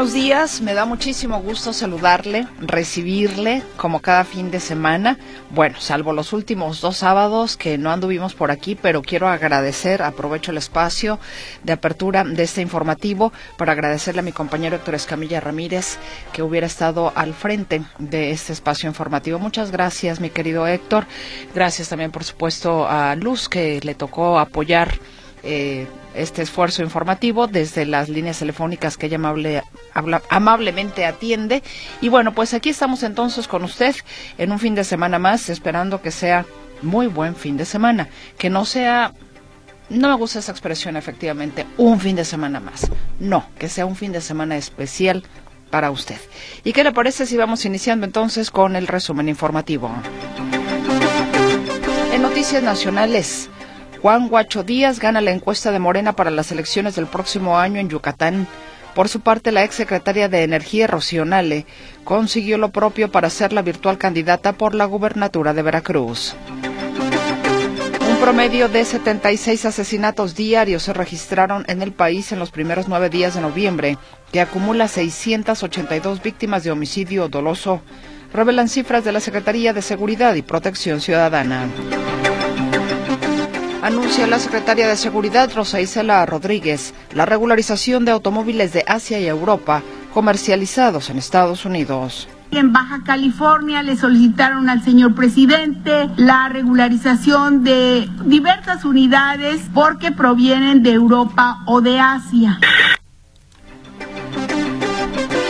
Buenos días, me da muchísimo gusto saludarle, recibirle como cada fin de semana. Bueno, salvo los últimos dos sábados que no anduvimos por aquí, pero quiero agradecer, aprovecho el espacio de apertura de este informativo para agradecerle a mi compañero Héctor Escamilla Ramírez que hubiera estado al frente de este espacio informativo. Muchas gracias, mi querido Héctor. Gracias también, por supuesto, a Luz que le tocó apoyar. Eh, este esfuerzo informativo desde las líneas telefónicas que ella amable, amablemente atiende. Y bueno, pues aquí estamos entonces con usted en un fin de semana más, esperando que sea muy buen fin de semana, que no sea no me gusta esa expresión efectivamente, un fin de semana más. No, que sea un fin de semana especial para usted. ¿Y qué le parece si vamos iniciando entonces con el resumen informativo? En noticias nacionales, Juan Guacho Díaz gana la encuesta de Morena para las elecciones del próximo año en Yucatán. Por su parte, la exsecretaria de Energía, Rocío consiguió lo propio para ser la virtual candidata por la gubernatura de Veracruz. Un promedio de 76 asesinatos diarios se registraron en el país en los primeros nueve días de noviembre, que acumula 682 víctimas de homicidio doloso, revelan cifras de la Secretaría de Seguridad y Protección Ciudadana anuncia la secretaria de Seguridad Rosa Isela Rodríguez la regularización de automóviles de Asia y Europa comercializados en Estados Unidos. En Baja California le solicitaron al señor presidente la regularización de diversas unidades porque provienen de Europa o de Asia.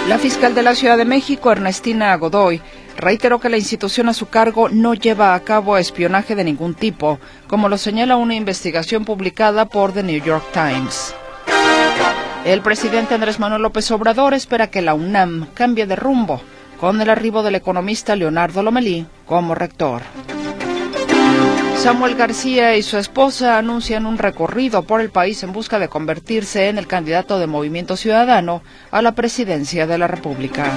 La fiscal de la Ciudad de México, Ernestina Godoy, reiteró que la institución a su cargo no lleva a cabo espionaje de ningún tipo, como lo señala una investigación publicada por The New York Times. El presidente Andrés Manuel López Obrador espera que la UNAM cambie de rumbo con el arribo del economista Leonardo Lomelí como rector. Samuel García y su esposa anuncian un recorrido por el país en busca de convertirse en el candidato de Movimiento Ciudadano a la presidencia de la República.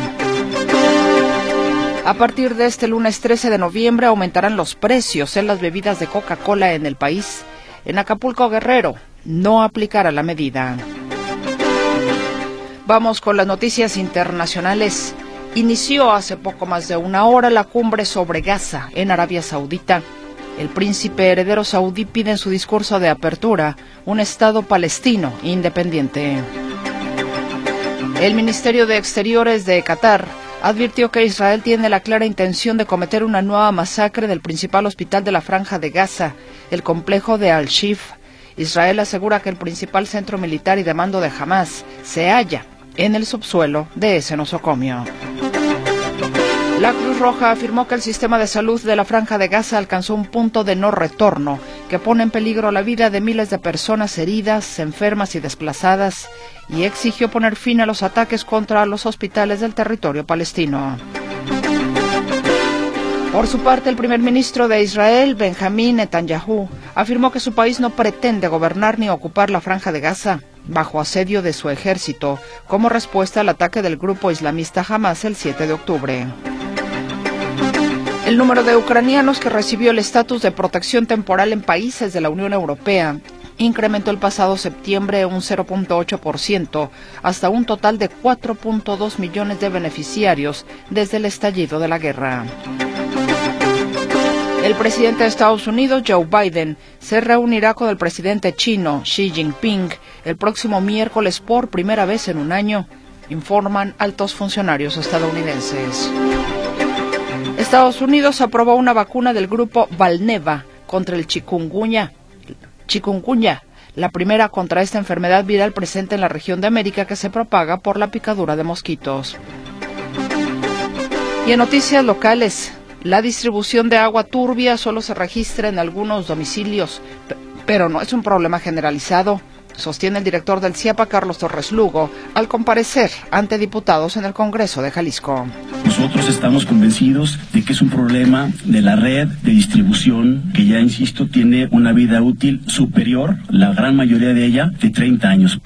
A partir de este lunes 13 de noviembre aumentarán los precios en las bebidas de Coca-Cola en el país. En Acapulco Guerrero no aplicará la medida. Vamos con las noticias internacionales. Inició hace poco más de una hora la cumbre sobre Gaza en Arabia Saudita. El príncipe heredero saudí pide en su discurso de apertura un Estado palestino independiente. El Ministerio de Exteriores de Qatar advirtió que Israel tiene la clara intención de cometer una nueva masacre del principal hospital de la franja de Gaza, el complejo de Al-Shif. Israel asegura que el principal centro militar y de mando de Hamas se halla en el subsuelo de ese nosocomio. La Cruz Roja afirmó que el sistema de salud de la Franja de Gaza alcanzó un punto de no retorno que pone en peligro la vida de miles de personas heridas, enfermas y desplazadas y exigió poner fin a los ataques contra los hospitales del territorio palestino. Por su parte, el primer ministro de Israel, Benjamín Netanyahu, afirmó que su país no pretende gobernar ni ocupar la franja de Gaza bajo asedio de su ejército como respuesta al ataque del grupo islamista Hamas el 7 de octubre. El número de ucranianos que recibió el estatus de protección temporal en países de la Unión Europea incrementó el pasado septiembre un 0.8% hasta un total de 4.2 millones de beneficiarios desde el estallido de la guerra. El presidente de Estados Unidos, Joe Biden, se reunirá con el presidente chino, Xi Jinping, el próximo miércoles por primera vez en un año, informan altos funcionarios estadounidenses. Estados Unidos aprobó una vacuna del grupo Valneva contra el chikungunya chikungunya, la primera contra esta enfermedad viral presente en la región de América que se propaga por la picadura de mosquitos. Y en noticias locales, La distribución de agua turbia solo se registra en algunos domicilios, pero no es un problema generalizado sostiene el director del CIAPA, Carlos Torres Lugo, al comparecer ante diputados en el Congreso de Jalisco. Nosotros estamos convencidos de que es un problema de la red de distribución que ya, insisto, tiene una vida útil superior, la gran mayoría de ella, de 30 años.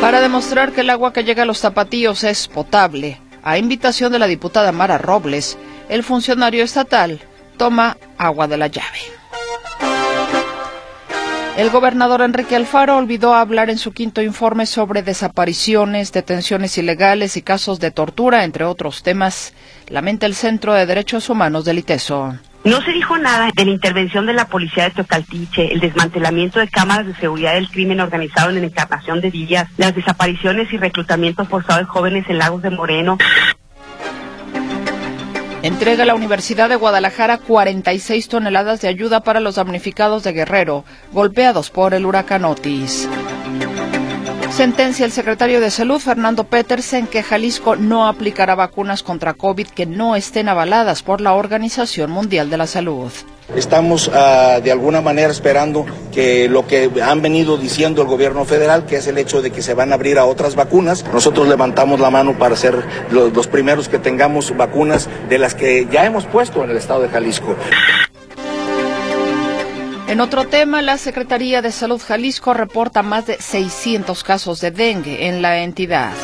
Para demostrar que el agua que llega a los zapatillos es potable, a invitación de la diputada Mara Robles, el funcionario estatal toma agua de la llave. El gobernador Enrique Alfaro olvidó hablar en su quinto informe sobre desapariciones, detenciones ilegales y casos de tortura, entre otros temas. Lamenta el Centro de Derechos Humanos del ITESO. No se dijo nada de la intervención de la policía de Tocaltiche, el desmantelamiento de cámaras de seguridad del crimen organizado en la encarnación de Villas, las desapariciones y reclutamientos forzados de jóvenes en Lagos de Moreno. Entrega la Universidad de Guadalajara 46 toneladas de ayuda para los damnificados de Guerrero, golpeados por el huracán Otis. Sentencia el secretario de Salud, Fernando Petersen, que Jalisco no aplicará vacunas contra COVID que no estén avaladas por la Organización Mundial de la Salud. Estamos uh, de alguna manera esperando que lo que han venido diciendo el gobierno federal, que es el hecho de que se van a abrir a otras vacunas, nosotros levantamos la mano para ser los primeros que tengamos vacunas de las que ya hemos puesto en el estado de Jalisco. En otro tema, la Secretaría de Salud Jalisco reporta más de 600 casos de dengue en la entidad.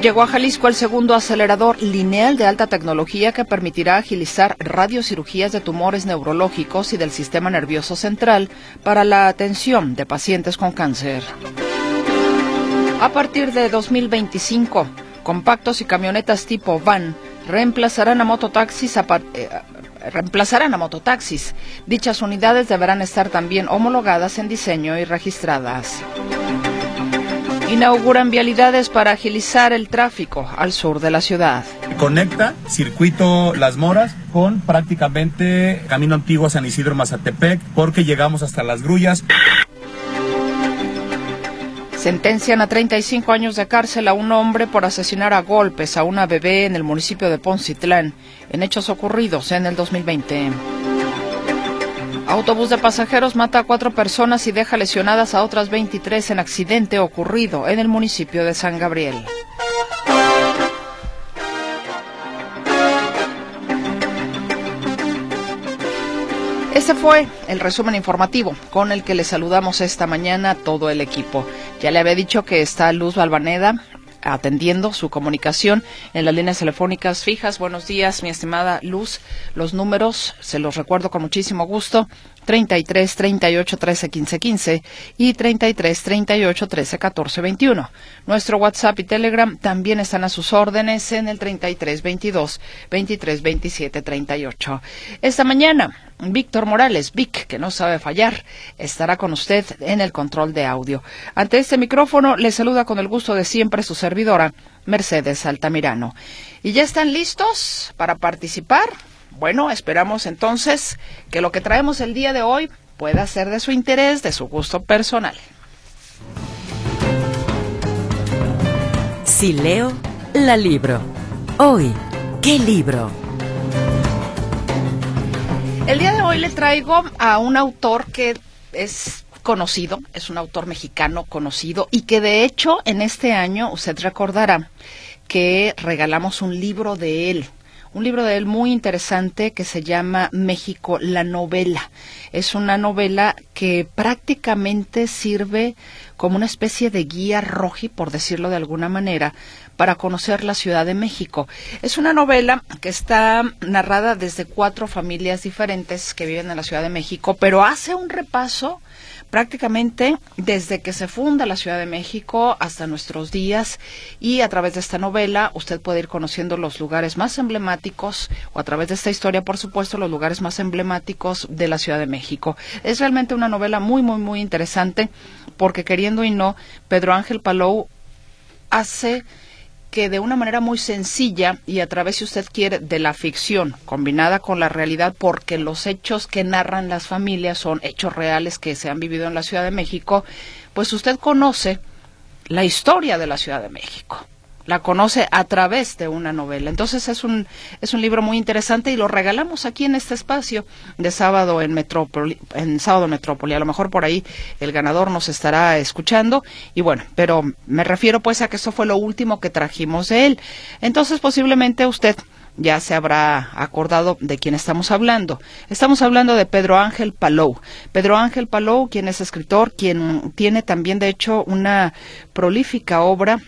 Llegó a Jalisco el segundo acelerador lineal de alta tecnología que permitirá agilizar radiocirugías de tumores neurológicos y del sistema nervioso central para la atención de pacientes con cáncer. A partir de 2025, compactos y camionetas tipo van reemplazarán a mototaxis a eh, reemplazarán a mototaxis. Dichas unidades deberán estar también homologadas en diseño y registradas. Inauguran vialidades para agilizar el tráfico al sur de la ciudad. Conecta circuito Las Moras con prácticamente camino antiguo San Isidro Mazatepec porque llegamos hasta las grullas. Sentencian a 35 años de cárcel a un hombre por asesinar a golpes a una bebé en el municipio de Poncitlán, en hechos ocurridos en el 2020. Autobús de pasajeros mata a cuatro personas y deja lesionadas a otras 23 en accidente ocurrido en el municipio de San Gabriel. Este fue el resumen informativo con el que le saludamos esta mañana a todo el equipo. Ya le había dicho que está Luz Balvaneda atendiendo su comunicación en las líneas telefónicas fijas. Buenos días, mi estimada Luz. Los números se los recuerdo con muchísimo gusto. 33 38 13 15 15 y 33 38 13 14 21. Nuestro WhatsApp y Telegram también están a sus órdenes en el 33 22 23 27 38. Esta mañana, Víctor Morales, Vic, que no sabe fallar, estará con usted en el control de audio. Ante este micrófono le saluda con el gusto de siempre su servidora, Mercedes Altamirano. ¿Y ya están listos para participar? Bueno, esperamos entonces que lo que traemos el día de hoy pueda ser de su interés, de su gusto personal. Si leo, la libro. Hoy, ¿qué libro? El día de hoy le traigo a un autor que es conocido, es un autor mexicano conocido y que de hecho en este año usted recordará que regalamos un libro de él un libro de él muy interesante que se llama México, la novela. Es una novela que prácticamente sirve como una especie de guía roji, por decirlo de alguna manera, para conocer la Ciudad de México. Es una novela que está narrada desde cuatro familias diferentes que viven en la Ciudad de México, pero hace un repaso prácticamente desde que se funda la Ciudad de México hasta nuestros días y a través de esta novela usted puede ir conociendo los lugares más emblemáticos o a través de esta historia, por supuesto, los lugares más emblemáticos de la Ciudad de México. Es realmente una novela muy, muy, muy interesante porque queriendo y no, Pedro Ángel Palou hace que de una manera muy sencilla y a través, si usted quiere, de la ficción combinada con la realidad, porque los hechos que narran las familias son hechos reales que se han vivido en la Ciudad de México, pues usted conoce la historia de la Ciudad de México la conoce a través de una novela. Entonces es un, es un libro muy interesante y lo regalamos aquí en este espacio de sábado en Metrópoli, en sábado Metrópoli. A lo mejor por ahí el ganador nos estará escuchando y bueno, pero me refiero pues a que esto fue lo último que trajimos de él. Entonces posiblemente usted ya se habrá acordado de quién estamos hablando. Estamos hablando de Pedro Ángel Palou. Pedro Ángel Palou, quien es escritor, quien tiene también, de hecho, una prolífica obra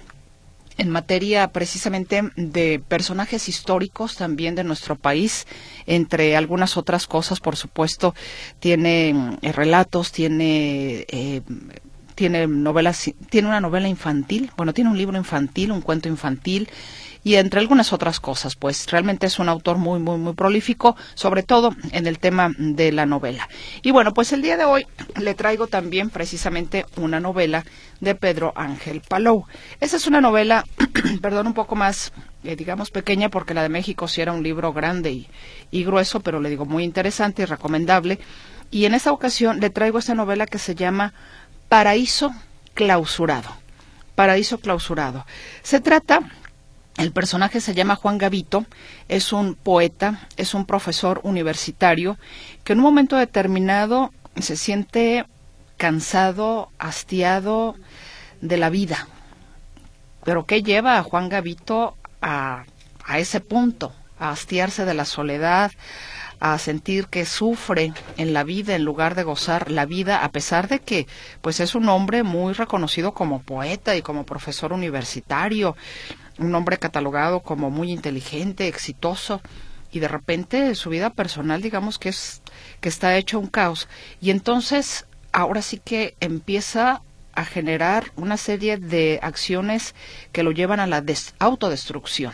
en materia precisamente de personajes históricos también de nuestro país, entre algunas otras cosas, por supuesto, tiene eh, relatos, tiene eh, tiene novelas, tiene una novela infantil, bueno, tiene un libro infantil, un cuento infantil, y entre algunas otras cosas, pues realmente es un autor muy, muy, muy prolífico, sobre todo en el tema de la novela. Y bueno, pues el día de hoy le traigo también precisamente una novela de Pedro Ángel Palou. Esa es una novela, perdón, un poco más, eh, digamos, pequeña, porque la de México sí era un libro grande y, y grueso, pero le digo muy interesante y recomendable. Y en esta ocasión le traigo esta novela que se llama Paraíso Clausurado. Paraíso Clausurado. Se trata el personaje se llama Juan Gavito, es un poeta, es un profesor universitario que en un momento determinado se siente cansado, hastiado de la vida. Pero ¿qué lleva a Juan Gavito a, a ese punto? A hastiarse de la soledad, a sentir que sufre en la vida en lugar de gozar la vida, a pesar de que pues es un hombre muy reconocido como poeta y como profesor universitario un hombre catalogado como muy inteligente, exitoso, y de repente su vida personal, digamos que es que está hecho un caos. Y entonces ahora sí que empieza a generar una serie de acciones que lo llevan a la autodestrucción.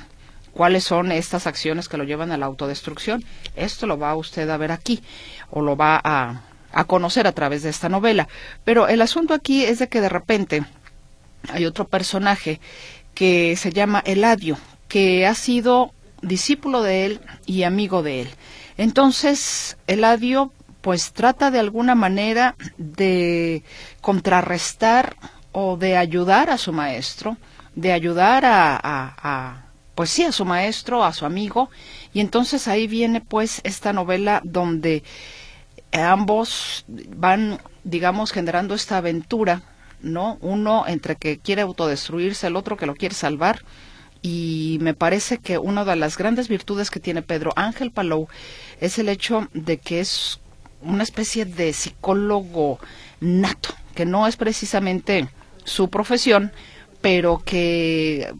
¿Cuáles son estas acciones que lo llevan a la autodestrucción? Esto lo va usted a ver aquí o lo va a, a conocer a través de esta novela. Pero el asunto aquí es de que de repente hay otro personaje que se llama Eladio, que ha sido discípulo de él y amigo de él. Entonces, Eladio pues trata de alguna manera de contrarrestar o de ayudar a su maestro, de ayudar a, a, pues sí, a su maestro, a su amigo, y entonces ahí viene pues esta novela donde ambos van, digamos, generando esta aventura ¿no? Uno entre que quiere autodestruirse, el otro que lo quiere salvar. Y me parece que una de las grandes virtudes que tiene Pedro Ángel Palou es el hecho de que es una especie de psicólogo nato, que no es precisamente su profesión, pero que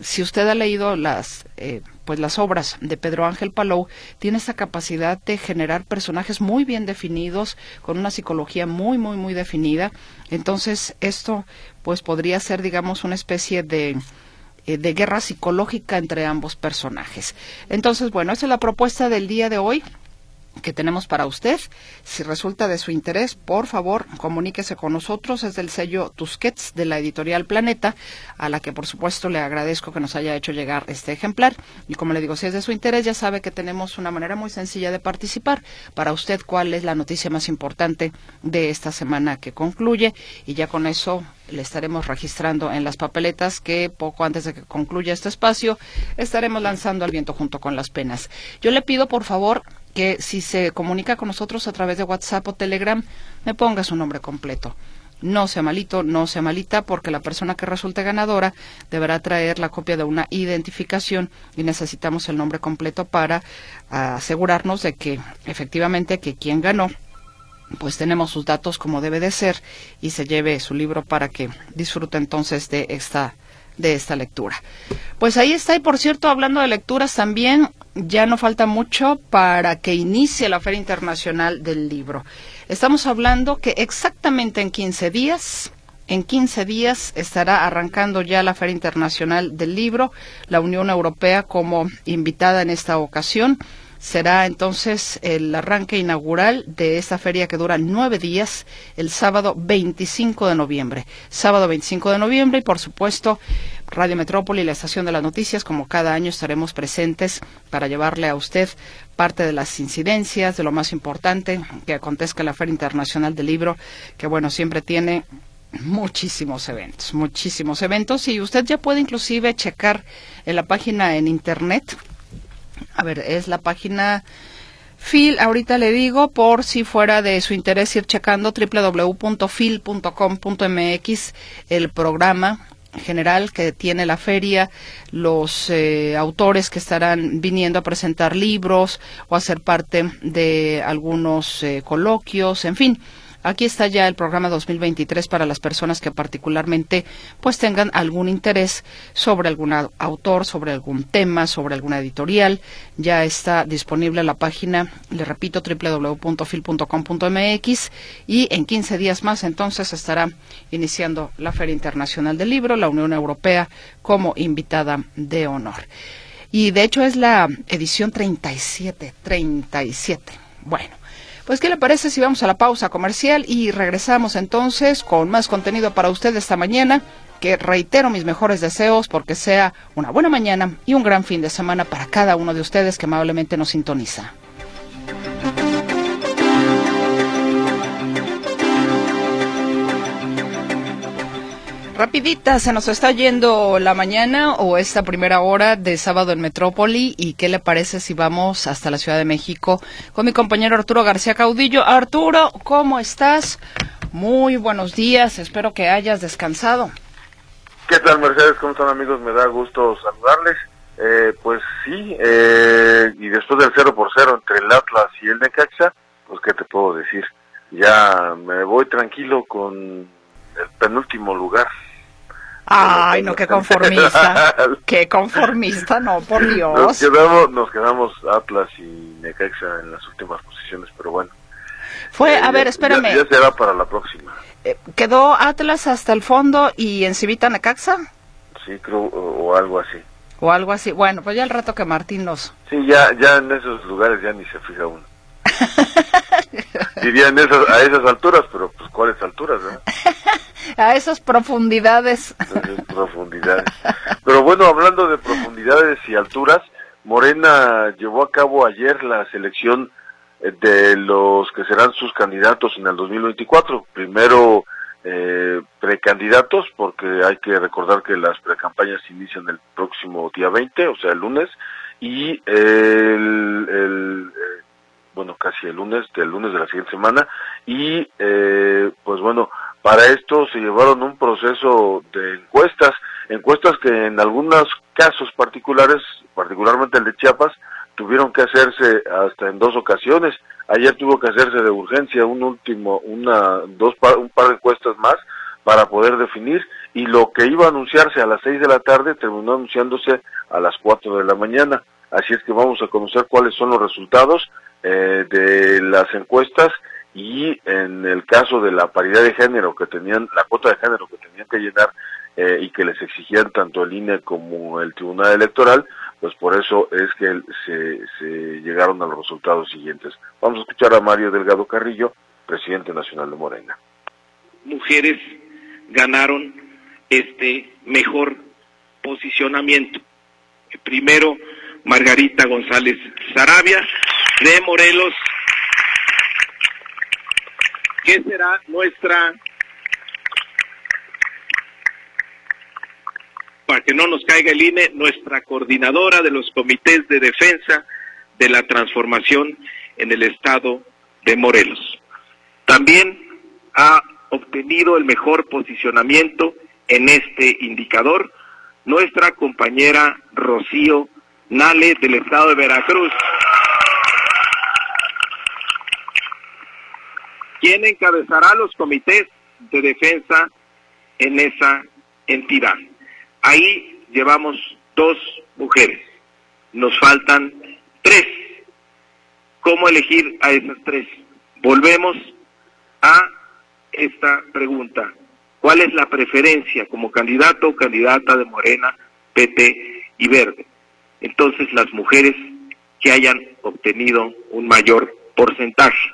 si usted ha leído las eh, pues las obras de Pedro Ángel Palou tiene esa capacidad de generar personajes muy bien definidos con una psicología muy muy muy definida entonces esto pues podría ser digamos una especie de eh, de guerra psicológica entre ambos personajes. Entonces, bueno, esa es la propuesta del día de hoy que tenemos para usted. Si resulta de su interés, por favor, comuníquese con nosotros. Es del sello Tusquets de la editorial Planeta, a la que por supuesto le agradezco que nos haya hecho llegar este ejemplar. Y como le digo, si es de su interés, ya sabe que tenemos una manera muy sencilla de participar. Para usted, ¿cuál es la noticia más importante de esta semana que concluye? Y ya con eso le estaremos registrando en las papeletas que poco antes de que concluya este espacio estaremos lanzando al viento junto con las penas. Yo le pido, por favor, que si se comunica con nosotros a través de WhatsApp o Telegram, me ponga su nombre completo. No sea malito, no sea malita, porque la persona que resulte ganadora deberá traer la copia de una identificación y necesitamos el nombre completo para asegurarnos de que efectivamente que quien ganó pues tenemos sus datos como debe de ser y se lleve su libro para que disfrute entonces de esta de esta lectura. Pues ahí está y por cierto hablando de lecturas también ya no falta mucho para que inicie la Feria Internacional del Libro. Estamos hablando que exactamente en 15 días, en 15 días estará arrancando ya la Feria Internacional del Libro, la Unión Europea como invitada en esta ocasión. Será entonces el arranque inaugural de esta feria que dura nueve días, el sábado 25 de noviembre. Sábado 25 de noviembre y por supuesto Radio Metrópoli y la Estación de las Noticias, como cada año estaremos presentes para llevarle a usted parte de las incidencias, de lo más importante que acontezca en la Feria Internacional del Libro, que bueno, siempre tiene Muchísimos eventos, muchísimos eventos y usted ya puede inclusive checar en la página en internet. A ver, es la página Phil, ahorita le digo, por si fuera de su interés ir checando www.phil.com.mx el programa general que tiene la feria, los eh, autores que estarán viniendo a presentar libros o a ser parte de algunos eh, coloquios, en fin Aquí está ya el programa 2023 para las personas que particularmente pues tengan algún interés sobre algún autor, sobre algún tema, sobre alguna editorial. Ya está disponible la página, le repito, www.fil.com.mx y en 15 días más entonces estará iniciando la Feria Internacional del Libro, la Unión Europea como invitada de honor. Y de hecho es la edición 37, 37. Bueno, pues, ¿qué le parece si vamos a la pausa comercial y regresamos entonces con más contenido para usted esta mañana? Que reitero mis mejores deseos porque sea una buena mañana y un gran fin de semana para cada uno de ustedes que amablemente nos sintoniza. Rapidita, se nos está yendo la mañana o esta primera hora de sábado en Metrópoli y qué le parece si vamos hasta la Ciudad de México con mi compañero Arturo García Caudillo. Arturo, ¿cómo estás? Muy buenos días, espero que hayas descansado. ¿Qué tal Mercedes? ¿Cómo están amigos? Me da gusto saludarles. Eh, pues sí, eh, y después del 0 por 0 entre el Atlas y el Necaxa, pues qué te puedo decir. Ya me voy tranquilo con el penúltimo lugar. Ay, no, qué conformista. qué conformista, no, por Dios. Nos quedamos, nos quedamos Atlas y Necaxa en las últimas posiciones, pero bueno. Fue, a eh, ver, espérame. Ya, será para la próxima. Eh, ¿Quedó Atlas hasta el fondo y en Civita Necaxa? Sí, creo, o, algo así. O algo así. Bueno, pues ya el rato que Martín nos... Sí, ya, ya en esos lugares ya ni se fija uno. Diría esas, a esas alturas, pero pues ¿cuáles alturas? a esas profundidades. profundidades. Pero bueno, hablando de profundidades y alturas, Morena llevó a cabo ayer la selección eh, de los que serán sus candidatos en el 2024. Primero eh, precandidatos, porque hay que recordar que las precampañas inician el próximo día 20, o sea, el lunes, y el, el eh, bueno, casi el lunes, del lunes de la siguiente semana, y eh, pues bueno, para esto se llevaron un proceso de encuestas, encuestas que en algunos casos particulares, particularmente el de Chiapas, tuvieron que hacerse hasta en dos ocasiones. Ayer tuvo que hacerse de urgencia un último, una, dos, un par de encuestas más para poder definir y lo que iba a anunciarse a las seis de la tarde terminó anunciándose a las cuatro de la mañana. Así es que vamos a conocer cuáles son los resultados eh, de las encuestas y en el caso de la paridad de género que tenían, la cuota de género que tenían que llenar eh, y que les exigían tanto el INE como el Tribunal Electoral, pues por eso es que se, llegaron a los resultados siguientes. Vamos a escuchar a Mario Delgado Carrillo, presidente nacional de Morena. Mujeres ganaron este mejor posicionamiento. Primero, Margarita González Sarabia, de Morelos, que será nuestra, para que no nos caiga el INE, nuestra coordinadora de los comités de defensa de la transformación en el estado de Morelos. También ha obtenido el mejor posicionamiento en este indicador nuestra compañera Rocío Nale del estado de Veracruz, quien encabezará los comités de defensa en esa entidad. Ahí llevamos dos mujeres, nos faltan tres. ¿Cómo elegir a esas tres? Volvemos a esta pregunta. ¿Cuál es la preferencia como candidato o candidata de Morena, PT y Verde? entonces las mujeres que hayan obtenido un mayor porcentaje.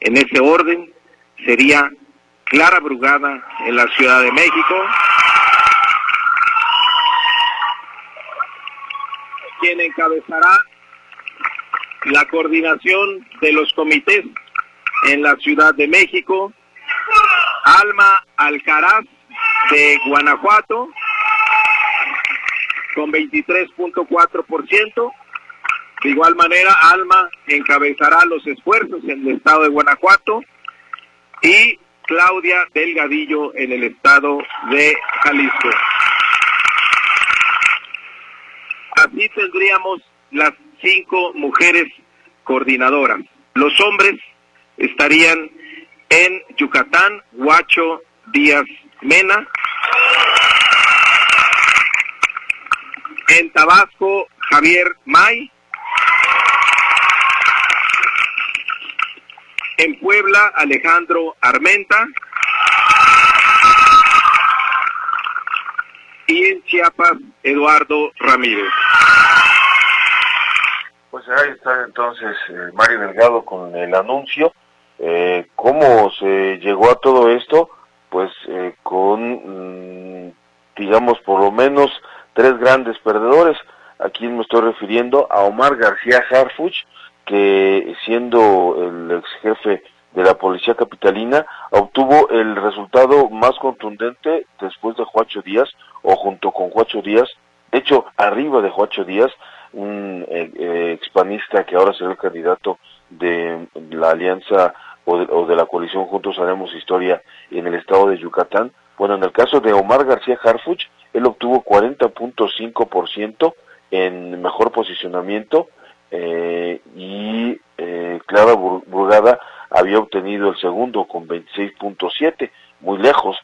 En ese orden sería Clara Brugada en la Ciudad de México, quien encabezará la coordinación de los comités en la Ciudad de México, Alma Alcaraz de Guanajuato con 23.4%. De igual manera, Alma encabezará los esfuerzos en el estado de Guanajuato y Claudia Delgadillo en el estado de Jalisco. Así tendríamos las cinco mujeres coordinadoras. Los hombres estarían en Yucatán, Huacho Díaz Mena. En Tabasco, Javier May. En Puebla, Alejandro Armenta. Y en Chiapas, Eduardo Ramírez. Pues ahí está entonces eh, Mario Delgado con el anuncio. Eh, ¿Cómo se llegó a todo esto? Pues eh, con, mm, digamos, por lo menos tres grandes perdedores. ¿A quién me estoy refiriendo? A Omar García Harfuch, que siendo el ex jefe de la policía capitalina, obtuvo el resultado más contundente después de Juacho Díaz, o junto con Juacho Díaz, de hecho, arriba de Juacho Díaz, un eh, eh, expanista que ahora será el candidato de la alianza o de, o de, la coalición Juntos Haremos Historia en el estado de Yucatán. Bueno, en el caso de Omar García Harfuch, él obtuvo 40.5% en mejor posicionamiento eh, y eh, Clara Brugada había obtenido el segundo con 26.7, muy lejos,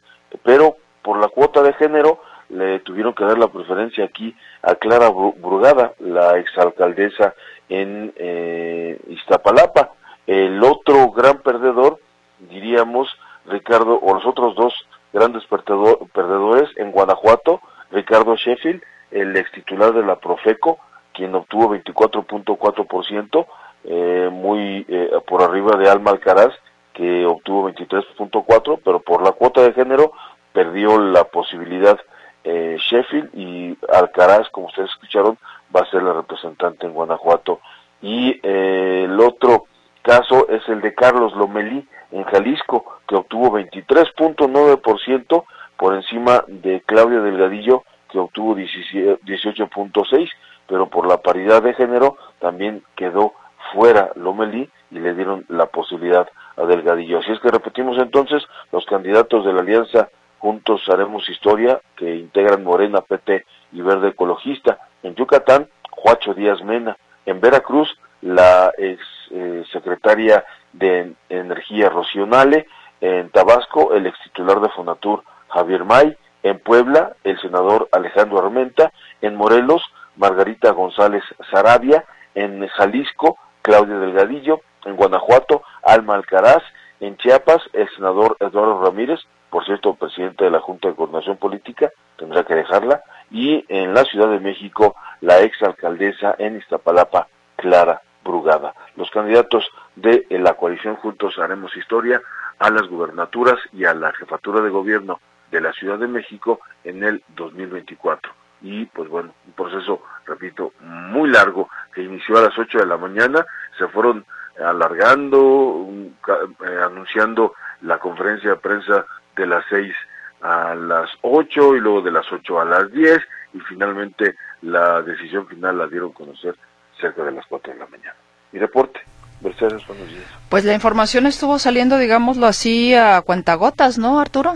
pero por la cuota de género le tuvieron que dar la preferencia aquí a Clara Brugada, la exalcaldesa en eh, Iztapalapa. El otro gran perdedor, diríamos, Ricardo, o los otros dos grandes perdedores en Guanajuato, Ricardo Sheffield, el ex titular de la Profeco, quien obtuvo 24.4%, eh, muy eh, por arriba de Alma Alcaraz, que obtuvo 23.4%, pero por la cuota de género perdió la posibilidad eh, Sheffield y Alcaraz, como ustedes escucharon, va a ser la representante en Guanajuato. Y eh, el otro caso es el de Carlos Lomelí en Jalisco, que obtuvo 23.9% por encima de Claudia Delgadillo, que obtuvo 18.6%, pero por la paridad de género también quedó fuera Lomelí y le dieron la posibilidad a Delgadillo. Así es que repetimos entonces, los candidatos de la alianza Juntos Haremos Historia, que integran Morena, PT y Verde Ecologista. En Yucatán, Juacho Díaz Mena. En Veracruz, la ex eh, secretaria de Energía Rocionale. En Tabasco, el ex titular de Fonatur, Javier May. En Puebla, el senador Alejandro Armenta. En Morelos, Margarita González Sarabia. En Jalisco, Claudia Delgadillo. En Guanajuato, Alma Alcaraz. En Chiapas, el senador Eduardo Ramírez por cierto, presidente de la Junta de Coordinación Política, tendrá que dejarla, y en la Ciudad de México, la ex alcaldesa en Iztapalapa, Clara Brugada. Los candidatos de la coalición Juntos Haremos Historia a las gubernaturas y a la jefatura de gobierno de la Ciudad de México en el 2024. Y pues bueno, un proceso, repito, muy largo que inició a las 8 de la mañana, se fueron alargando, eh, anunciando la conferencia de prensa de las 6 a las 8 y luego de las 8 a las 10 y finalmente la decisión final la dieron a conocer cerca de las 4 de la mañana. Mi reporte. Mercedes, buenos días. Pues la información estuvo saliendo, digámoslo así, a cuentagotas, ¿no, Arturo?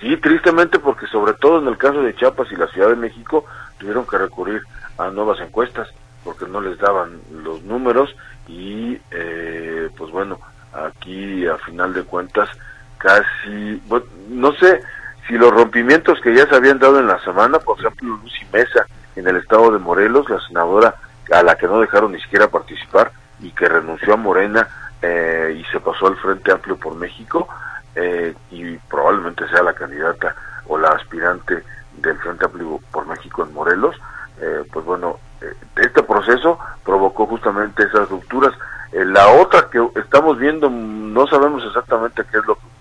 Sí, tristemente porque sobre todo en el caso de Chiapas y la Ciudad de México tuvieron que recurrir a nuevas encuestas porque no les daban los números y eh, pues bueno, aquí a final de cuentas casi, no sé si los rompimientos que ya se habían dado en la semana, por ejemplo, Lucy Mesa en el estado de Morelos, la senadora a la que no dejaron ni siquiera participar y que renunció a Morena eh, y se pasó al Frente Amplio por México eh, y probablemente sea la candidata o la aspirante del Frente Amplio por México en Morelos, eh, pues bueno, este proceso provocó justamente esas rupturas. la otra que estamos viendo, no sabemos exactamente qué es lo que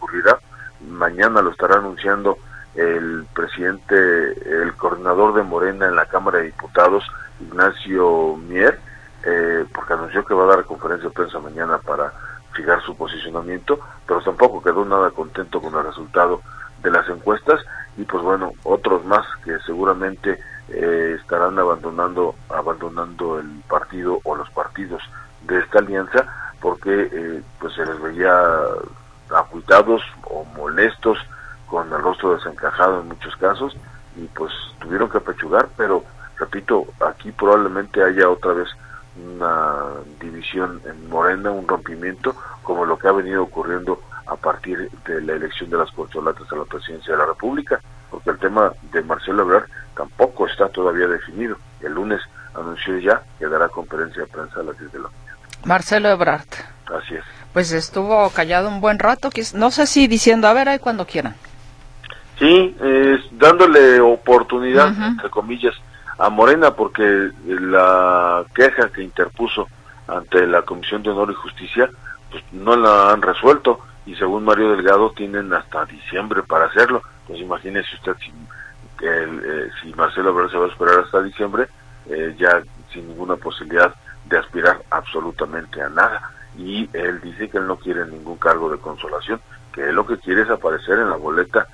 Mañana lo estará anunciando el presidente, el coordinador de Morena en la Cámara de Diputados, Ignacio Mier, eh, porque anunció que va a dar conferencia de prensa mañana para fijar su posicionamiento, pero tampoco quedó nada contento con el resultado de las encuestas. Y pues bueno, otros más que seguramente eh, estarán abandonando abandonando el partido o los partidos de esta alianza porque eh, pues se les veía acuitados o molestos con el rostro desencajado en muchos casos y pues tuvieron que apechugar pero repito aquí probablemente haya otra vez una división en Morena un rompimiento como lo que ha venido ocurriendo a partir de la elección de las corcholatas a la presidencia de la República, porque el tema de Marcelo Ebrard tampoco está todavía definido. El lunes anunció ya que dará conferencia de prensa a las 10 de la mañana. Marcelo Ebrard. Así es. Pues estuvo callado un buen rato, no sé si diciendo, a ver, ahí cuando quieran. Sí, dándole oportunidad, entre comillas, a Morena, porque la queja que interpuso ante la Comisión de Honor y Justicia, pues no la han resuelto y según Mario Delgado tienen hasta diciembre para hacerlo. Pues imagínese usted si, eh, si Marcelo Ebrard se va a esperar hasta diciembre, eh, ya sin ninguna posibilidad de aspirar absolutamente a nada. Y él dice que él no quiere ningún cargo de consolación, que él lo que quiere es aparecer en la boleta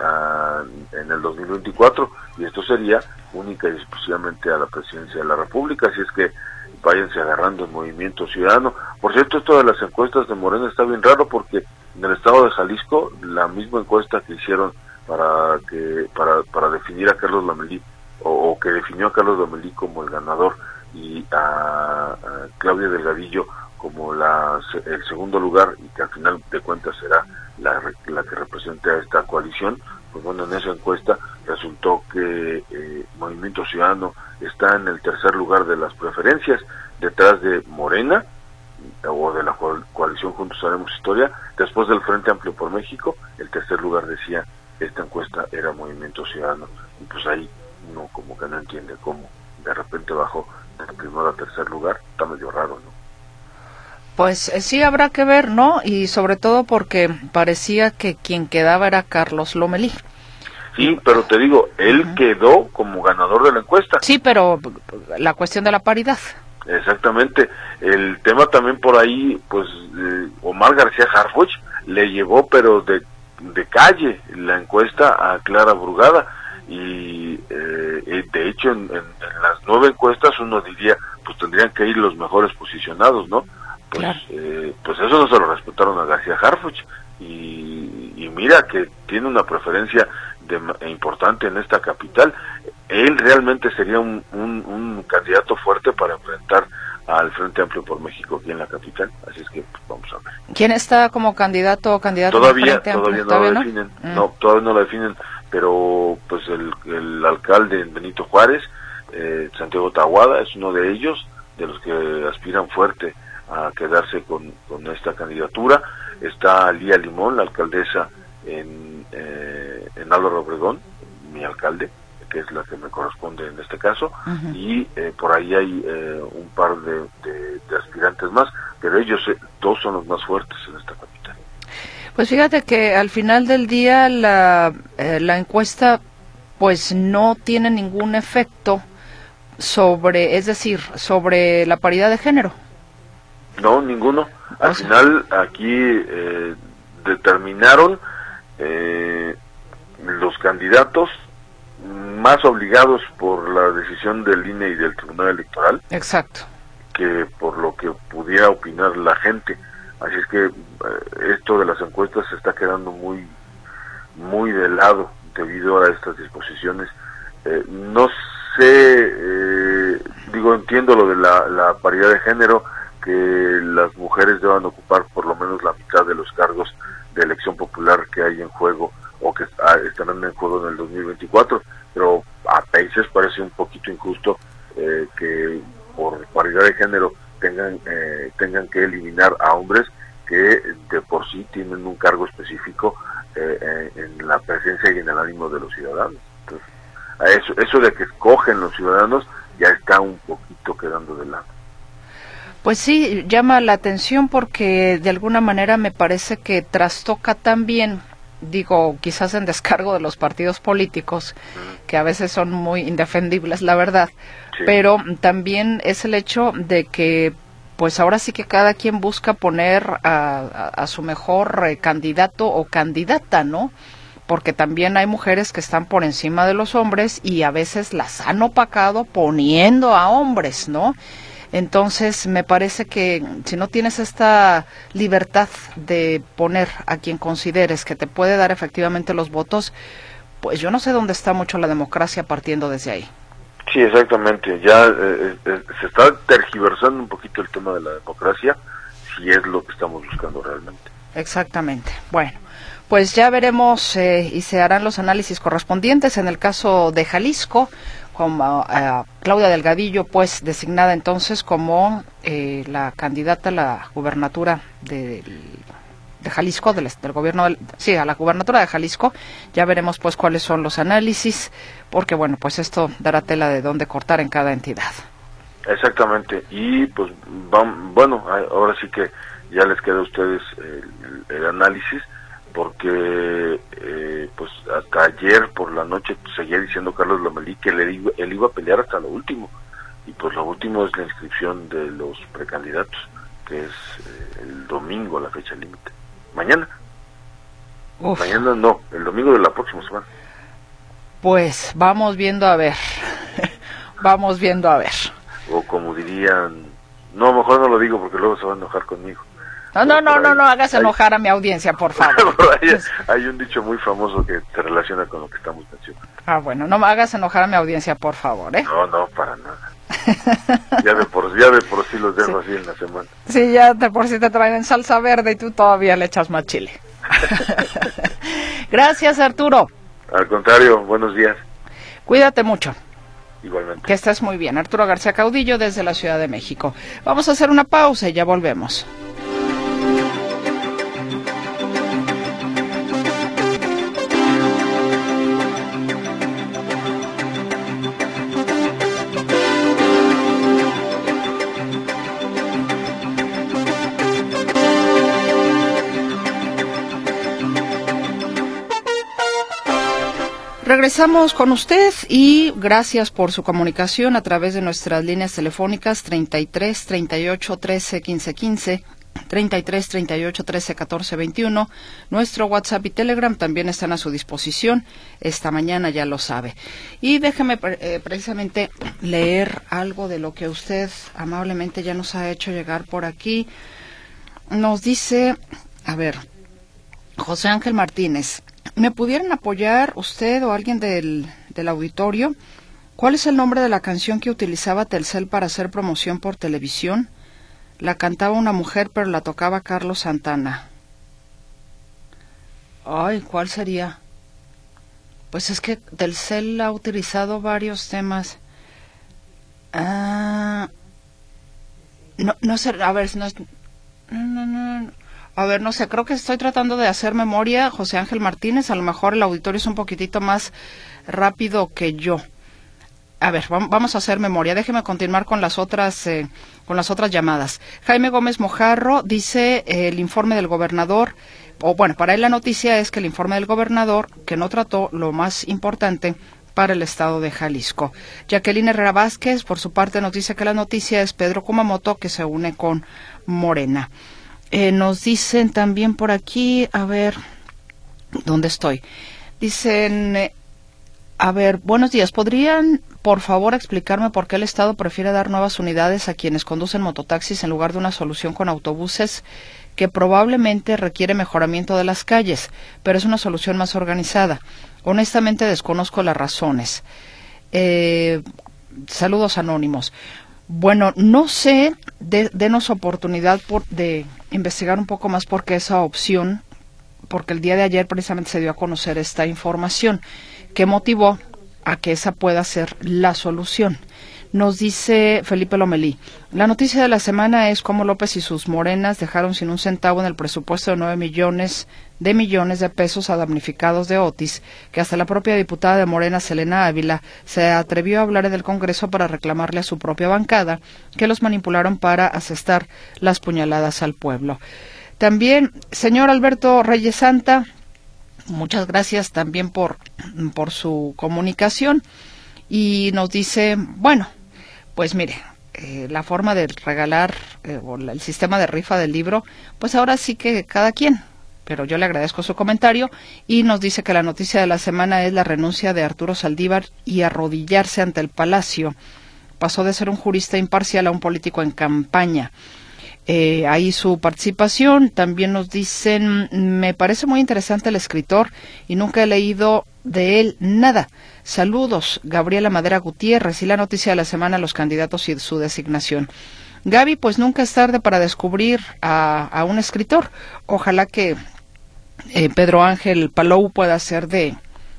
ah, en el 2024 y esto sería única y exclusivamente a la presidencia de la República. Así es que váyanse agarrando el movimiento ciudadano. Por cierto, esto de las encuestas de Morena está bien raro porque en el estado de Jalisco, la misma encuesta que hicieron para que para, para definir a Carlos Lamelí, o, que definió a Carlos Lamelí como el ganador y a, Claudia Delgadillo como la, el segundo lugar y que al final de cuentas será la, la que represente a esta coalición, pues bueno, en esa encuesta resultó que eh, Movimiento Ciudadano está en el tercer lugar de las preferencias, detrás de Morena o de la coalición Juntos Haremos Historia, después del Frente Amplio por México, el tercer lugar decía esta encuesta era Movimiento Ciudadano, y pues ahí uno como que no entiende cómo de repente bajó del primero a tercer lugar, está medio raro, ¿no? Pues eh, sí habrá que ver, ¿no? Y sobre todo porque parecía que quien quedaba era Carlos Lomelí. Sí, pero te digo, él quedó como ganador de la encuesta. Sí, pero la cuestión de la paridad. Exactamente. El tema también por ahí, pues eh, Omar García Harfuch le llevó, pero de, de calle, la encuesta a Clara Brugada. Y eh, de hecho, en, las nueve encuestas uno diría, pues tendrían que ir los mejores posicionados, ¿no? Pues, eh, pues eso no se lo respetaron a García Harfuch. Y, y mira que tiene una preferencia de, importante en esta capital, él realmente sería un, un, candidato fuerte para enfrentar al Frente Amplio por México aquí en la capital. Así es que pues, vamos a ver. ¿Quién está como candidato o candidato todavía, todavía no lo definen. Mm. No, todavía no lo definen, pero pues el, el alcalde Benito Juárez, eh, Santiago Tahuada, es uno de ellos, de los que aspiran fuerte a quedarse con, con esta candidatura. Está Lía Limón, la alcaldesa en, eh, en Álvaro Obregón, mi alcalde, que es la que me corresponde en este caso, y eh, por ahí hay eh, un par de, aspirantes más, pero ellos dos son los más fuertes en esta capital. Pues fíjate que al final del día la, la encuesta pues no tiene ningún efecto sobre, es decir, sobre la paridad de género. No, ninguno. Al final aquí determinaron eh, los candidatos más obligados por la decisión del INE y del Tribunal Electoral. Exacto. Que por lo que pudiera opinar la gente. Así es que eh, esto de las encuestas se está quedando muy, muy de lado debido a estas disposiciones. Eh, no sé, eh, digo, entiendo lo de la, la paridad de género, que las mujeres deban ocupar por lo menos la mitad de los cargos de elección popular que hay en juego o que estarán en juego en el 2024, pero a países parece un poquito injusto eh, que por paridad de género tengan eh, tengan que eliminar a hombres que de por sí tienen un cargo específico eh, en la presencia y en el ánimo de los ciudadanos. Entonces, eso, eso de que escogen los ciudadanos ya está un poquito quedando de lado. Pues sí, llama la atención porque de alguna manera me parece que trastoca también, digo, quizás en descargo de los partidos políticos, que a veces son muy indefendibles, la verdad, pero también es el hecho de que pues ahora sí que cada quien busca poner a, su mejor eh, candidato o candidata, ¿no? porque también hay mujeres que están por encima de los hombres y a veces las han opacado poniendo a hombres, ¿no? Entonces, me parece que si no tienes esta libertad de poner a quien consideres que te puede dar efectivamente los votos, pues yo no sé dónde está mucho la democracia partiendo desde ahí. Sí, exactamente. Ya eh, eh, se está tergiversando un poquito el tema de la democracia, si es lo que estamos buscando realmente. Exactamente. Bueno, pues ya veremos eh, y se harán los análisis correspondientes. En el caso de Jalisco, como Claudia Delgadillo, pues designada entonces como la candidata a la gubernatura del de Jalisco, del, del gobierno, del, sí, a la gubernatura de Jalisco. Ya veremos pues cuáles son los análisis, porque bueno, pues esto dará tela de dónde cortar en cada entidad. Exactamente, y pues bueno, ahora sí que ya les queda a ustedes el, análisis, porque eh, pues hasta ayer por la noche seguía diciendo Carlos Lomelí que él, él iba a pelear hasta lo último, y pues lo último es la inscripción de los precandidatos, que es eh, el domingo la fecha límite mañana. Mañana no, el domingo de la próxima semana. Pues vamos viendo a ver. vamos viendo a ver. O como dirían, no, mejor no lo digo porque luego se va a enojar conmigo. No, no, no, no, no hagas enojar a mi audiencia, por favor. hay, un dicho muy famoso que se relaciona con lo que estamos mencionando. Ah, bueno, no me hagas enojar a mi audiencia, por favor, ¿eh? No, no, para nada. ya, de por, ya de por sí los dejo así en la semana. Sí, ya de por sí te traen en salsa verde y tú todavía le echas más chile. Gracias, Arturo. Al contrario, buenos días. Cuídate mucho. Igualmente. Que estés muy bien. Arturo García Caudillo desde la Ciudad de México. Vamos a hacer una pausa y ya volvemos. Regresamos con usted y gracias por su comunicación a través de nuestras líneas telefónicas 33 38 13 15 15. 33 38 13 14 21. Nuestro WhatsApp y Telegram también están a su disposición. Esta mañana ya lo sabe. Y déjeme eh, precisamente leer algo de lo que usted amablemente ya nos ha hecho llegar por aquí. Nos dice, a ver, José Ángel Martínez, ¿Me pudieran apoyar usted o alguien del, del auditorio? ¿Cuál es el nombre de la canción que utilizaba Telcel para hacer promoción por televisión? La cantaba una mujer, pero la tocaba Carlos Santana. Ay, ¿cuál sería? Pues es que Telcel ha utilizado varios temas. Ah, no, no sé, a ver, no, no, no, a ver, no sé, creo que estoy tratando de hacer memoria, José Ángel Martínez, a lo mejor el auditorio es un poquitito más rápido que yo. A ver, vamos a hacer memoria. Déjeme continuar con las otras, eh, con las otras llamadas. Jaime Gómez Mojarro dice eh, el informe del gobernador, o bueno, para él la noticia es que el informe del gobernador, que no trató lo más importante para el estado de Jalisco. Jacqueline Herrera Vázquez, por su parte, nos dice que la noticia es Pedro Kumamoto, que se une con Morena. Eh, nos dicen también por aquí, a ver, ¿dónde estoy? Dicen, eh, a ver, buenos días, ¿podrían por favor explicarme por qué el Estado prefiere dar nuevas unidades a quienes conducen mototaxis en lugar de una solución con autobuses que probablemente requiere mejoramiento de las calles, pero es una solución más organizada? Honestamente desconozco las razones. Eh, saludos anónimos. Bueno, no sé, denos oportunidad por, de investigar un poco más por qué esa opción, porque el día de ayer precisamente se dio a conocer esta información que motivó a que esa pueda ser la solución. Nos dice Felipe Lomelí, la noticia de la semana es cómo López y sus morenas dejaron sin un centavo en el presupuesto de nueve millones de millones de pesos a damnificados de Otis, que hasta la propia diputada de Morena, Selena Ávila, se atrevió a hablar en el Congreso para reclamarle a su propia bancada que los manipularon para asestar las puñaladas al pueblo. También, señor Alberto Reyes Santa, muchas gracias también por, por su comunicación y nos dice, bueno, pues mire, eh, la forma de regalar eh, o el sistema de rifa del libro, pues ahora sí que cada quien, pero yo le agradezco su comentario y nos dice que la noticia de la semana es la renuncia de Arturo Saldívar y arrodillarse ante el Palacio. Pasó de ser un jurista imparcial a un político en campaña. Eh, ahí su participación. También nos dicen, me parece muy interesante el escritor y nunca he leído de él nada. Saludos, Gabriela Madera Gutiérrez y la noticia de la semana, los candidatos y su designación. Gaby, pues nunca es tarde para descubrir a, un escritor. Ojalá que eh, Pedro Ángel Palou pueda ser de,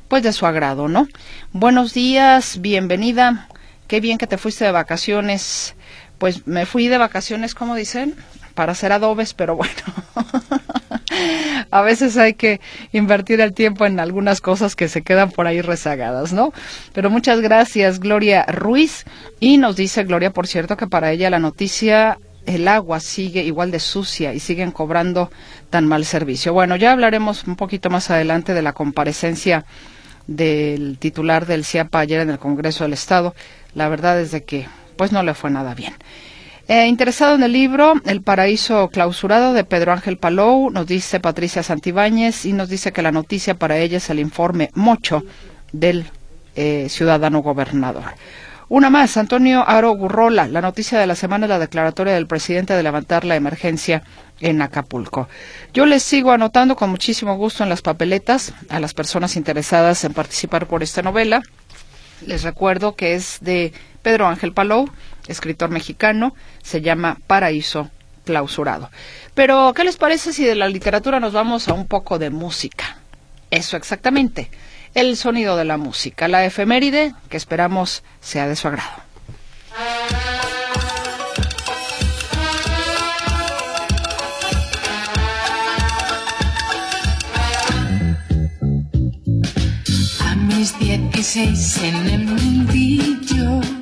pues de su agrado, ¿no? Buenos días, bienvenida. Qué bien que te fuiste de vacaciones. Pues me fui de vacaciones, como dicen, para hacer adobes, pero bueno. a veces hay que invertir el tiempo en algunas cosas que se quedan por ahí rezagadas, ¿no? Pero muchas gracias, Gloria Ruiz. Y nos dice Gloria, por cierto, que para ella la noticia el agua sigue igual de sucia y siguen cobrando tan mal servicio. Bueno, ya hablaremos un poquito más adelante de la comparecencia del titular del CIAPA ayer en el Congreso del Estado. La verdad es de que pues no le fue nada bien. Eh, interesado en el libro El paraíso clausurado de Pedro Ángel Palou, nos dice Patricia Santibáñez y nos dice que la noticia para ella es el informe Mocho del eh, ciudadano gobernador. Una más, Antonio Aro Gurrola. La noticia de la semana la declaratoria del presidente de levantar la emergencia en Acapulco. Yo les sigo anotando con muchísimo gusto en las papeletas a las personas interesadas en participar por esta novela. Les recuerdo que es de Pedro Ángel Palou, escritor mexicano, se llama Paraíso clausurado. Pero, ¿qué les parece si de la literatura nos vamos a un poco de música? Eso exactamente, el sonido de la música, la efeméride que esperamos sea de su agrado.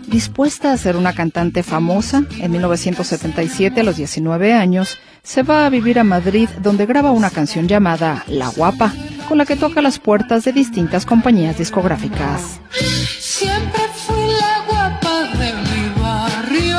Dispuesta a ser una cantante famosa, en 1977, a los 19 años, se va a vivir a Madrid donde graba una canción llamada La Guapa, con la que toca las puertas de distintas compañías discográficas. Siempre fui la guapa de mi barrio.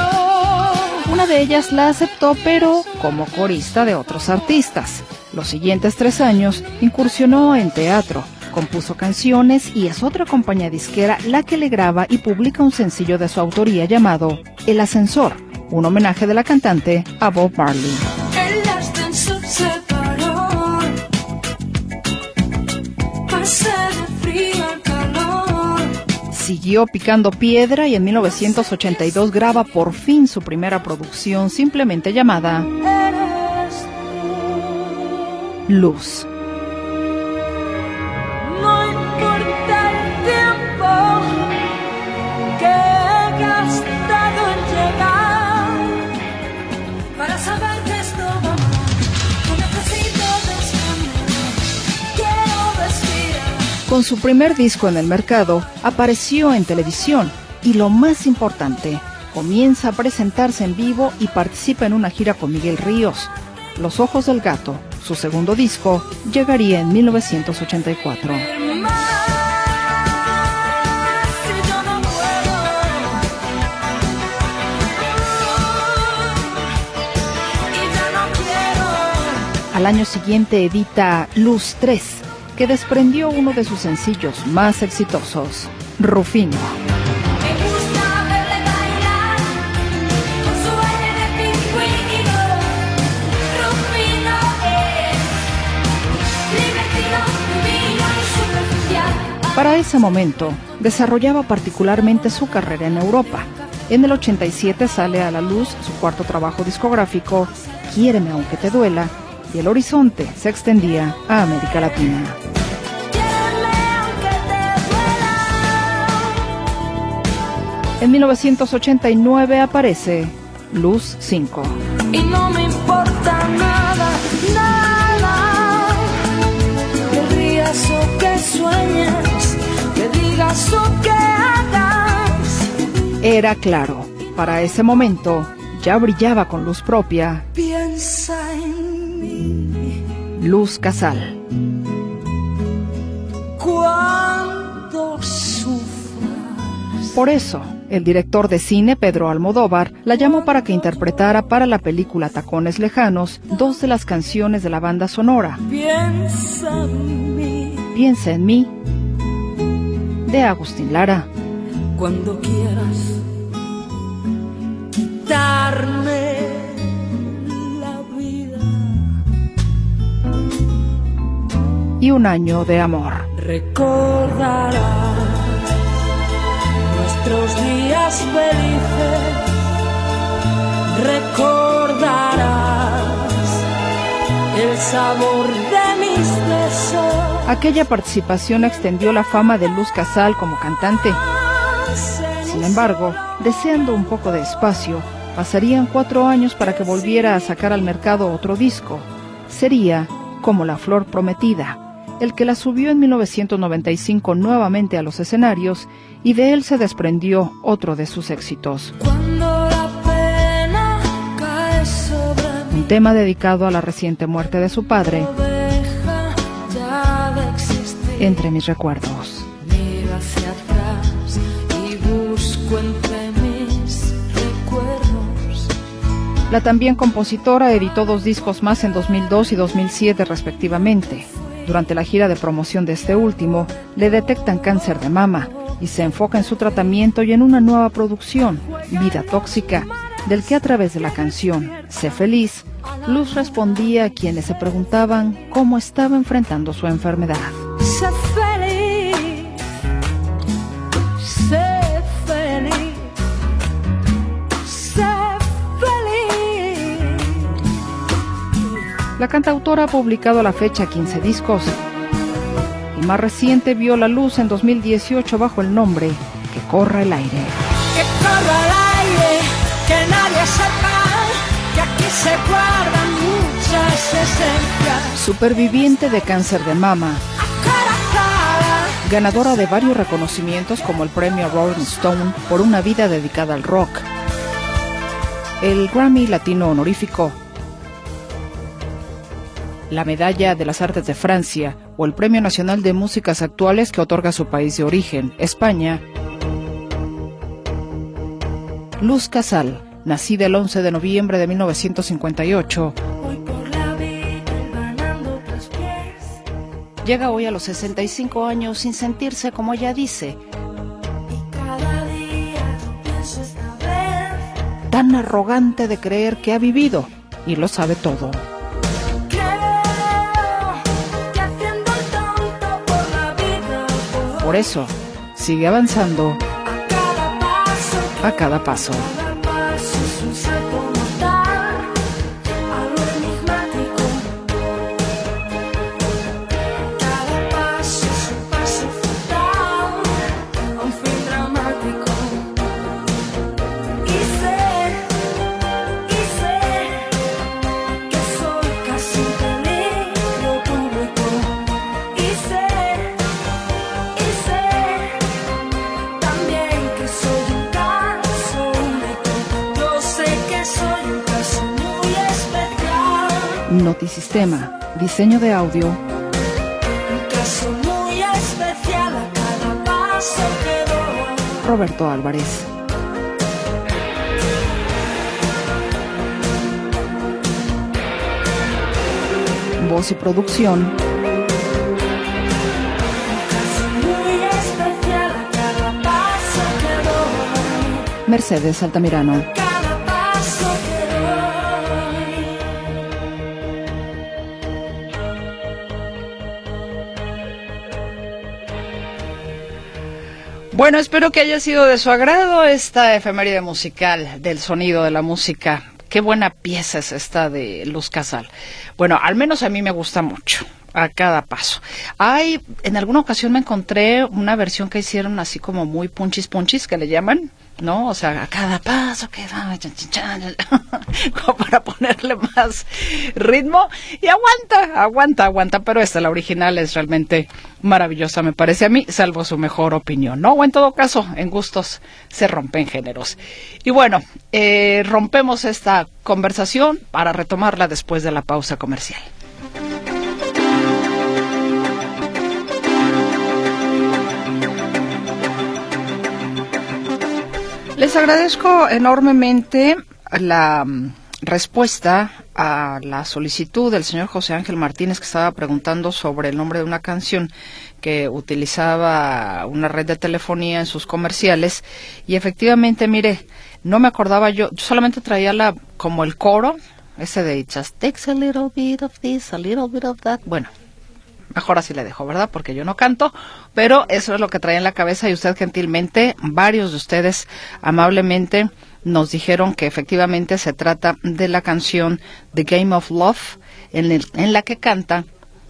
Una de ellas la aceptó, pero como corista de otros artistas. Los siguientes tres años incursionó en teatro, compuso canciones y es otra compañía disquera la que le graba y publica un sencillo de su autoría llamado El Ascensor, un homenaje de la cantante a Bob Marley. Siguió picando piedra y en 1982 graba por fin su primera producción simplemente llamada Luz. Con su primer disco en el mercado, apareció en televisión y lo más importante, comienza a presentarse en vivo y participa en una gira con Miguel Ríos. Los Ojos del Gato, su segundo disco, llegaría en 1984. Al año siguiente edita Luz 3, que desprendió uno de sus sencillos más exitosos, Rufino. Para ese momento, desarrollaba particularmente su carrera en Europa. En el 87 sale a la luz su cuarto trabajo discográfico, Quiéreme aunque te duela, y el horizonte se extendía a América Latina. En 1989 aparece Luz 5. Y no me importa nada, nada. Que rías o que sueñes, que digas o que hagas. Era claro, para ese momento ya brillaba con luz propia. Piensa en mí. Luz Casal. Cuando sufras. Por eso, El director de cine, Pedro Almodóvar, la llamó para que interpretara para la película Tacones Lejanos dos de las canciones de la banda sonora. Piensa en mí Piensa en mí, de Agustín Lara. cuando quieras quitarme la vida. y Un año de amor. Recordarás nuestros días felices. Recordarás el sabor de mis besos. Aquella participación extendió la fama de Luz Casal como cantante. Sin embargo, deseando un poco de espacio, pasarían cuatro años para que volviera a sacar al mercado otro disco. Sería como La Flor Prometida, el que la subió en 1995 nuevamente a los escenarios y de él se desprendió otro de sus éxitos. Un tema dedicado a la reciente muerte de su padre, entre mis recuerdos. Miro hacia atrás y busco entre mis recuerdos. La también compositora editó dos discos más en 2002 y 2007 respectivamente. Durante la gira de promoción de este último, le detectan cáncer de mama y se enfoca en su tratamiento y en una nueva producción, Vida Tóxica, del que a través de la canción Sé feliz, Luz respondía a quienes se preguntaban cómo estaba enfrentando su enfermedad. La cantautora ha publicado a la fecha 15 discos. El más reciente vio la luz en 2018 bajo el nombre Que corra el aire. Que corra al aire, que nadie sepa que aquí se guardan muchas esencias. Superviviente de cáncer de mama, ganadora de varios reconocimientos como el premio Rolling Stone por una vida dedicada al rock, el Grammy Latino Honorífico, la Medalla de las Artes de Francia o el Premio Nacional de Músicas Actuales que otorga su país de origen, España. Luz Casal, nacida el 11 de noviembre de 1958, voy por la vida ganando tus pies. llega hoy a los 65 años sin sentirse como ella dice, tan arrogante de creer que ha vivido y lo sabe todo. Por eso, sigue avanzando a cada paso. Notisistema, diseño de audio. Roberto Álvarez. Voz y producción, Caso muy Bueno, espero que haya sido de su agrado esta efeméride musical del sonido de la música. Qué buena pieza es esta de Luz Casal. Bueno, al menos a mí me gusta mucho, a cada paso. Hay, en alguna ocasión me encontré una versión que hicieron así como muy punchis punchis, que le llaman, ¿no? O sea, a cada paso que da, para ponerle más ritmo. Y aguanta, aguanta, aguanta. Pero esta, la original, es realmente maravillosa, me parece a mí, salvo su mejor opinión, ¿no? O en todo caso, en gustos se rompen géneros. Y bueno, eh, rompemos esta conversación para retomarla después de la pausa comercial. Les agradezco enormemente la mm, respuesta a la solicitud del señor José Ángel Martínez que estaba preguntando sobre el nombre de una canción que utilizaba una red de telefonía en sus comerciales y efectivamente, mire, no me acordaba yo, yo solamente traía la como el coro, ese de Just takes a little bit of this, a little bit of that. Bueno, mejor así le dejo, ¿verdad? Porque yo no canto, pero eso es lo que traía en la cabeza y usted gentilmente, varios de ustedes amablemente nos dijeron que efectivamente se trata de la canción The Game of Love en, el- en la que canta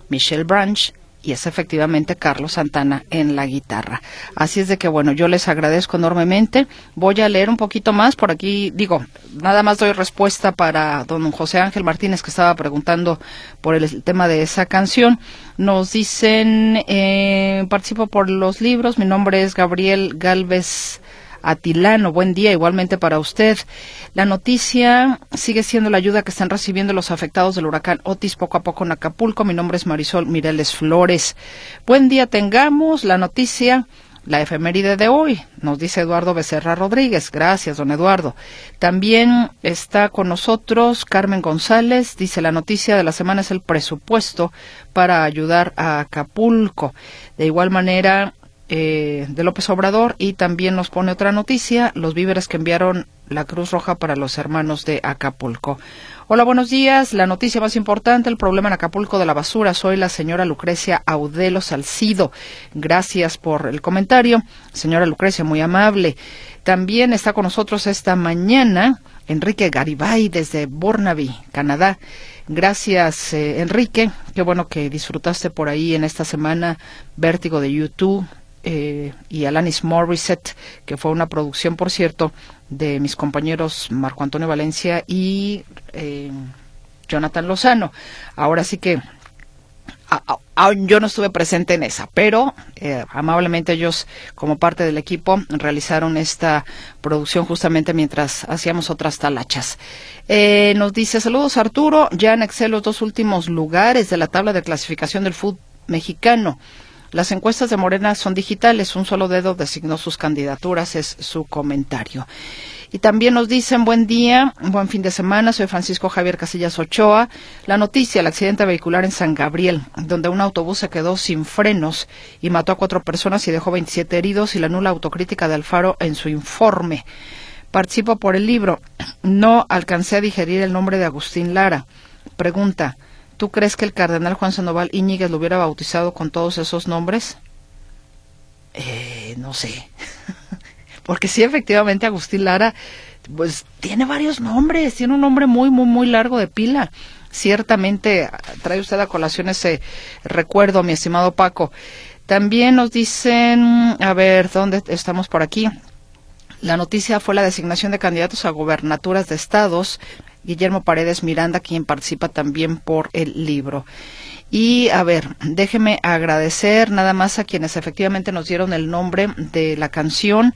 Michelle Branch y es efectivamente Carlos Santana en la guitarra. Así es de que bueno, yo les agradezco enormemente. Voy a leer un poquito más por aquí, digo, nada más doy respuesta para don José Ángel Martínez que estaba preguntando por el tema de esa canción. Nos dicen, eh, participo por los libros, mi nombre es Gabriel Galvez Atilano, buen día igualmente para usted. La noticia sigue siendo la ayuda que están recibiendo los afectados del huracán Otis poco a poco en Acapulco. Mi nombre es Marisol Mireles Flores. Buen día tengamos la noticia. La efeméride de hoy, nos dice Eduardo Becerra Rodríguez. Gracias, don Eduardo. También está con nosotros Carmen González. Dice la noticia de la semana es el presupuesto para ayudar a Acapulco. De igual manera, eh, de López Obrador y también nos pone otra noticia, los víveres que enviaron la Cruz Roja para los hermanos de Acapulco. Hola, buenos días. La noticia más importante, el problema en Acapulco de la basura. Soy la señora Lucrecia Audelo Salcido. Gracias por el comentario. Señora Lucrecia, muy amable. También está con nosotros esta mañana Enrique Garibay desde Burnaby, Canadá. Gracias, eh, Enrique. Qué bueno que disfrutaste por ahí en esta semana Vértigo de YouTube eh, y Alanis Morissette, que fue una producción, por cierto, de mis compañeros Marco Antonio Valencia y eh, Jonathan Lozano. Ahora sí que a- yo no estuve presente en esa, pero eh, amablemente ellos, como parte del equipo, realizaron esta producción justamente mientras hacíamos otras talachas. Eh, nos dice, saludos Arturo, ya anexé los dos últimos lugares de la tabla de clasificación del fútbol mexicano. Las encuestas de Morena son digitales, un solo dedo designó sus candidaturas, es su comentario. Y también nos dicen buen día, buen fin de semana, soy Francisco Javier Casillas Ochoa. La noticia, el accidente vehicular en San Gabriel, donde un autobús se quedó sin frenos y mató a cuatro personas y dejó 27 heridos y la nula autocrítica de Alfaro en su informe. Participo por el libro. No alcancé a digerir el nombre de Agustín Lara. Pregunta, ¿tú crees que el cardenal Juan Sandoval Íñiguez lo hubiera bautizado con todos esos nombres? Eh, no sé. Porque sí, efectivamente, Agustín Lara, pues tiene varios nombres, tiene un nombre muy, muy, muy largo de pila. Ciertamente trae usted a colación ese recuerdo, mi estimado Paco. También nos dicen, a ver, ¿dónde estamos por aquí? La noticia fue la designación de candidatos a gobernaturas de estados. Guillermo Paredes Miranda, quien participa también por el libro. Y a ver, déjeme agradecer nada más a quienes efectivamente nos dieron el nombre de la canción.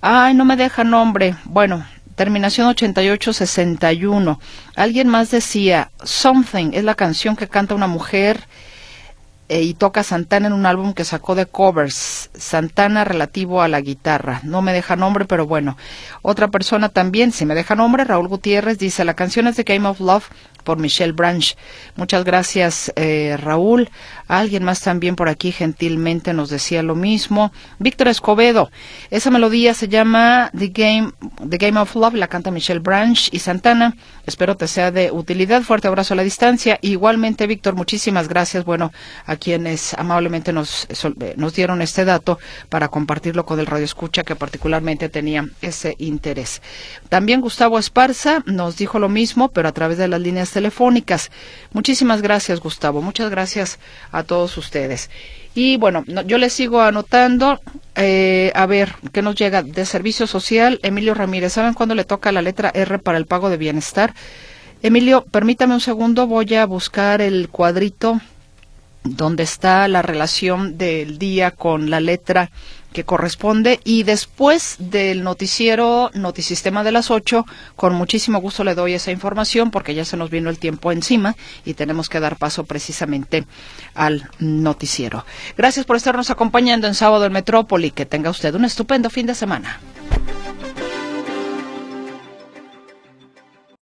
Ay, no me deja nombre. Bueno, terminación 8861. Alguien más decía, Something es la canción que canta una mujer eh, y toca Santana en un álbum que sacó de covers. Santana relativo a la guitarra. No me deja nombre, pero bueno. Otra persona también, si me deja nombre, Raúl Gutiérrez dice, la canción es de Game of Love por Michelle Branch. Muchas gracias, eh, Raúl. Alguien más también por aquí gentilmente nos decía lo mismo. Víctor Escobedo. Esa melodía se llama The Game, The Game of Love, la canta Michelle Branch y Santana. Espero te sea de utilidad. Fuerte abrazo a la distancia. Igualmente, Víctor, muchísimas gracias. Bueno, a quienes amablemente nos, eh, dieron este dato para compartirlo con el Radio Escucha que particularmente tenía ese interés. También Gustavo Esparza nos dijo lo mismo, pero a través de las líneas telefónicas. Muchísimas gracias, Gustavo. Muchas gracias a todos ustedes. Y bueno, no- yo les sigo anotando. eh, a ver, ¿qué nos llega? De Servicio Social, Emilio Ramírez. ¿Saben cuándo le toca la letra R para el pago de bienestar? Emilio, permítame un segundo. Voy a buscar el cuadrito donde está la relación del día con la letra que corresponde y después del noticiero Notisistema de las 8, con muchísimo gusto le doy esa información porque ya se nos vino el tiempo encima y tenemos que dar paso precisamente al noticiero. Gracias por estarnos acompañando en sábado en Metrópoli. Que tenga usted un estupendo fin de semana.